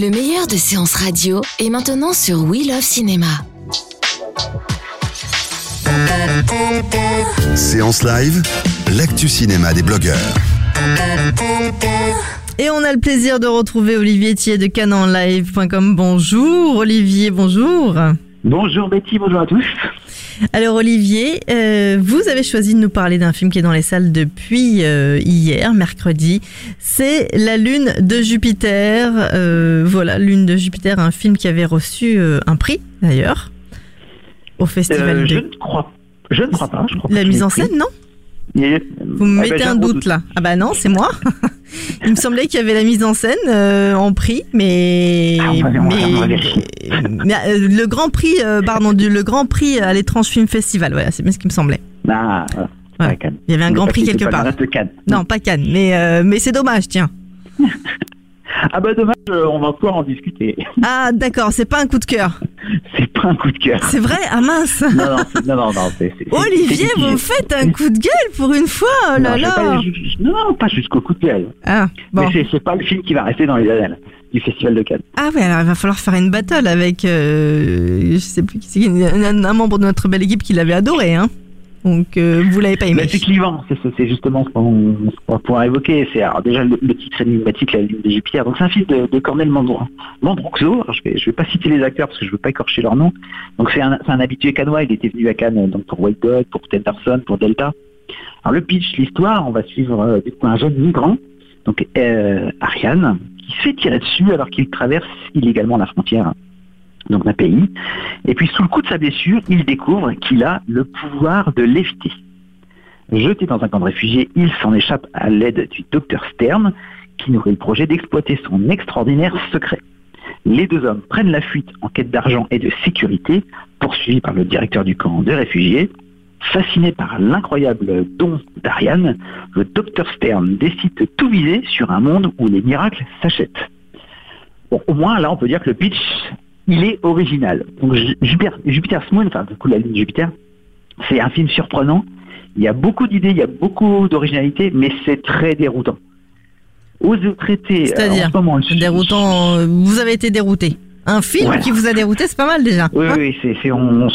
Le meilleur de séances radio est maintenant sur We Love Cinéma. Séance live, l'actu cinéma des blogueurs. Et on a le plaisir de retrouver Olivier Thier de canonlive.com. Bonjour Olivier, bonjour. Bonjour Betty, bonjour à tous. Alors Olivier, euh, vous avez choisi de nous parler d'un film qui est dans les salles depuis euh, hier, mercredi. C'est La Lune de Jupiter. Euh, voilà, Lune de Jupiter, un film qui avait reçu euh, un prix d'ailleurs au festival de... je ne crois, je ne crois pas. Je crois La mise en scène, non? Vous me Ah ben, mettez un doute là. Ah bah non, c'est moi. Il me semblait qu'il y avait la mise en scène euh, en prix, mais Ah, on va- on va- mais, euh, le grand prix, euh, pardon, du le grand prix à l'étrange film festival. Voilà, c'est bien ce qui me semblait. Ah, voilà. Ouais. Ouais, Cannes. Il y avait un Mais grand prix quelque part. Non, pas Cannes, mais mais c'est dommage, tiens. Ah bah dommage, on va pouvoir en discuter. Ah d'accord, c'est pas un coup de cœur. C'est un coup de cœur. C'est vrai Ah mince. Non, non, c'est- non, non, non, c'est- c'est- c'est- Olivier, vous me faites un coup de gueule pour une fois. Oh là Non, là. pas non, non, pas jusqu'au coup de gueule. Ah bon. Mais c'est- pas le film qui va rester dans les annales du Festival de Cannes. Ah ouais, alors il va falloir faire une battle avec, euh, je sais plus qui c'est, un, un membre de notre belle équipe qui l'avait adoré, hein. Donc euh, vous l'avez pas aimé. C'est clivant, c'est justement ce qu'on va pouvoir évoquer. C'est déjà le, le titre énigmatique, la lune de Jupiter. Donc c'est un film de, de Cornel Mandro- Mandroxo. Je vais je vais pas citer les acteurs parce que je veux pas écorcher leur nom. Donc c'est un, habitué canois. Il était venu à Cannes donc pour White Dog, pour Tenderson, pour Delta. Alors le pitch, l'histoire, on va suivre euh, du coup, un jeune migrant, donc euh, Ariane, qui se fait tirer dessus alors qu'il traverse illégalement la frontière donc d'un pays. Et puis sous le coup de sa blessure, il découvre qu'il a le pouvoir de léviter. Jeté dans un camp de réfugiés, il s'en échappe à l'aide du docteur Stern, qui nourrit le projet d'exploiter son extraordinaire secret. Les deux hommes prennent la fuite en quête d'argent et de sécurité, poursuivis par le directeur du camp de réfugiés. Fasciné par l'incroyable don d'Ariane, le docteur Stern décide de tout viser sur un monde où les miracles s'achètent. Bon, au moins, là, on peut dire que le pitch, il est original. Donc, Jupiter, Jupiter's Moon, enfin, du coup, la lune Jupiter, c'est un film surprenant. Il y a beaucoup d'idées, il y a beaucoup d'originalité, mais c'est très déroutant. Oser traiter, euh, C'est-à-dire, le- Déroutant, euh, vous avez été dérouté. Un film qui vous a dérouté, c'est pas mal déjà. Oui, Hein oui, c'est, c'est- on, on-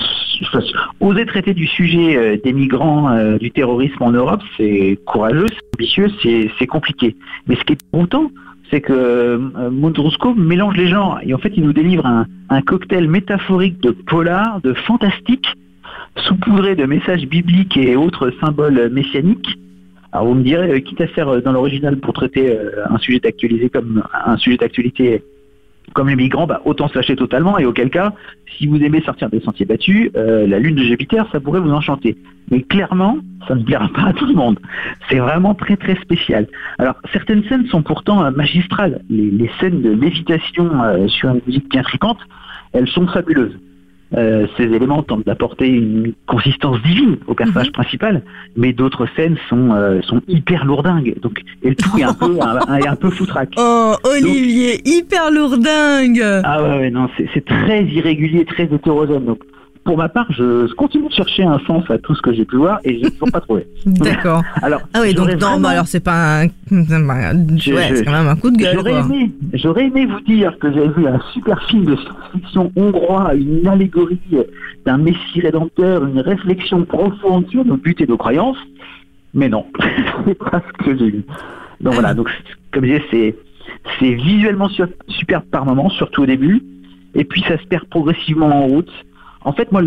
oser traiter du sujet euh, des migrants, euh, du terrorisme en Europe, c'est courageux, c'est ambitieux, c'est, c'est compliqué. Mais ce qui est content, c'est que euh, mélange les genres et en fait il nous délivre un, un cocktail métaphorique de polar, de fantastique, saupoudré de messages bibliques et autres symboles messianiques. Alors vous me direz, euh, quitte à faire euh, dans l'original pour traiter euh, un sujet d'actualité comme un sujet d'actualité comme les migrants, bah, autant se lâcher totalement et auquel cas, si vous aimez sortir des sentiers battus, euh, la lune de Jupiter, ça pourrait vous enchanter. Mais clairement, ça ne plaira pas à tout le monde. C'est vraiment très très spécial. Alors, certaines scènes sont pourtant euh, magistrales. Les, scènes de lévitation euh, sur une musique bien fréquente, elles sont fabuleuses. Euh, ces éléments tentent d'apporter une consistance divine au personnage principal, mais d'autres scènes sont, euh, sont hyper lourdingues. Donc, et le tout est un peu, un, un- peu foutraque. Oh, Olivier, hyper lourdingue. Ah ouais, ouais, non, c'est c'est très irrégulier, très hétérogène. Donc, pour ma part, je, continue de chercher un sens à tout ce que j'ai pu voir et je n'ai toujours pas trouvé. D'accord. Alors, Ah oui, donc non, vraiment- bah alors c'est pas un, Je- ouais, je- quand même un coup de gueule. J'aurais aimé, j'aurais aimé vous dire que j'avais vu un super film de science-fiction hongrois, une allégorie d'un messie rédempteur, une réflexion profonde sur nos buts et nos croyances, mais non, c'est pas ce que j'ai vu. Donc voilà, donc comme je disais, c'est C'est visuellement su- superbe par moment, surtout au début, et puis ça se perd progressivement en route. En fait, moi,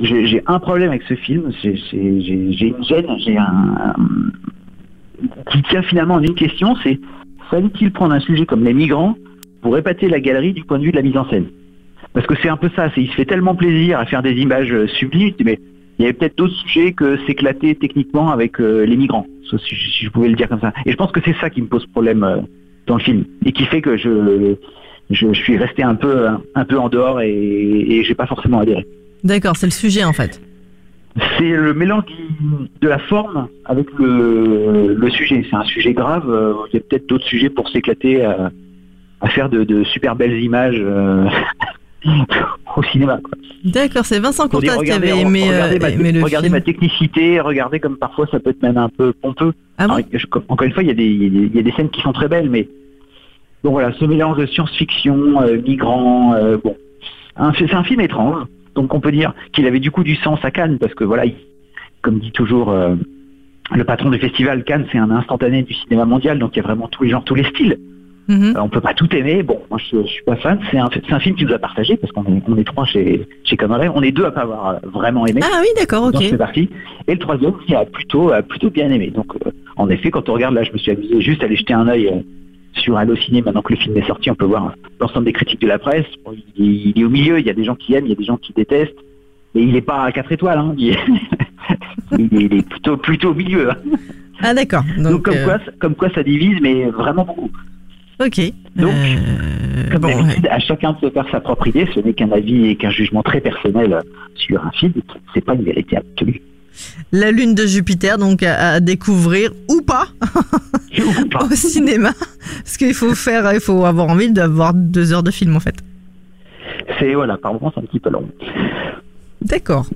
j'ai un problème avec ce film, j'ai une gêne, j'ai un, qui tient finalement en une question, c'est fallait-il prendre un sujet comme les migrants pour épater la galerie du point de vue de la mise en scène? Parce que c'est un peu ça, il se fait tellement plaisir à faire des images euh, sublimes, mais il y avait peut-être d'autres sujets que s'éclater techniquement avec euh, les migrants, si je pouvais le dire comme ça. Et je pense que c'est ça qui me pose problème euh, dans le film. Et qui fait que je, je, je suis resté un peu un, peu en dehors et, et j'ai pas forcément adhéré. D'accord, c'est le sujet en fait. C'est le mélange de la forme avec le, le sujet. C'est un sujet grave. euh, Il y a peut-être d'autres sujets pour s'éclater à, à faire de, de super belles images euh, au cinéma. D'accord, c'est Vincent Courtas qui avait aimé, euh, regardez, ma, aimé le regardez film. ma technicité, regardez comme parfois ça peut être même un peu pompeux. Ah bon Alors, je- encore une fois, y, y il y a des scènes qui sont très belles, mais bon voilà, ce mélange de science-fiction, euh, migrants, euh, bon, Un- c'est un film étrange. Donc on peut dire qu'il avait du coup du sens à Cannes parce que voilà, il- comme dit toujours euh, le patron du festival Cannes, c'est un instantané du cinéma mondial, donc il y a vraiment tous les genres, tous les styles. Mhm. Euh, on peut pas tout aimer. Bon, moi je, je suis pas fan. C'est un, film qui nous a partagé parce qu'on est, on est trois chez chez. On est deux à pas avoir vraiment aimé. Ah oui, d'accord, Donc ok. c'est parti. Et le troisième, il a plutôt, a plutôt bien aimé. Donc, euh, en effet, quand on regarde là, je me suis amusé juste à aller jeter un œil sur Allociné. Maintenant que le film est sorti, on peut voir l'ensemble des critiques de la presse. Bon, il, est, il est au milieu. Il y a des gens qui aiment, il y a des gens qui détestent. Et il n'est pas à 4 étoiles. Hein. Il, est, il plutôt, plutôt au milieu. hein. Ah d'accord. Donc, Donc, comme, euh, quoi, comme quoi, ça divise, mais vraiment beaucoup. ok. Donc, Euh, Comme bon, d'habitude, à chacun de se faire sa propre idée. Ce n'est qu'un avis et qu'un jugement très personnel sur un film. C'est pas une vérité absolue. La lune de Jupiter, donc à, à découvrir ou pas Ou pas. au cinéma, parce qu'il faut faire, il faut avoir envie d'avoir deux heures de film en fait. C'est voilà, par moments, c'est un petit peu long. D'accord.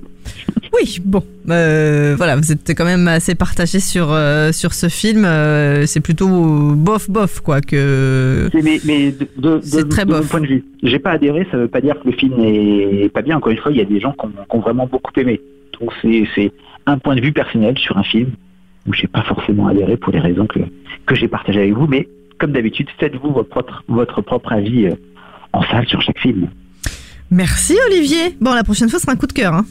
Oui, bon, euh, voilà, vous êtes quand même assez partagé sur euh, sur ce film. euh, c'est plutôt bof bof quoi que. C'est- Mais, mais de, de, C'est de- très de mon bof. point de vue, j'ai pas adhéré, ça veut pas dire que le film est pas bien. Encore une fois, il y a des gens qui ont, qui ont vraiment beaucoup aimé. Donc c'est c'est un point de vue personnel sur un film où j'ai pas forcément adhéré pour les raisons que, que j'ai partagées avec vous. Mais comme d'habitude, faites-vous votre propre, votre propre avis euh, en salle sur chaque film. Merci Olivier. Bon, la prochaine fois ce sera un coup de cœur. Hein.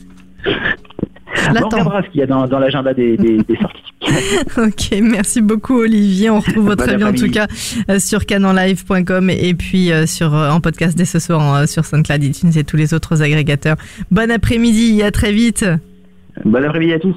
On regardera ce qu'il y a dans, dans l'agenda des, des, des sorties. Ok, merci beaucoup Olivier. On retrouve votre avis en tout cas euh, sur canonlive.com et puis euh, sur en podcast dès ce soir sur SoundCloud, iTunes et tous les autres agrégateurs. Bon après-midi, à très vite. Bon après-midi à tous.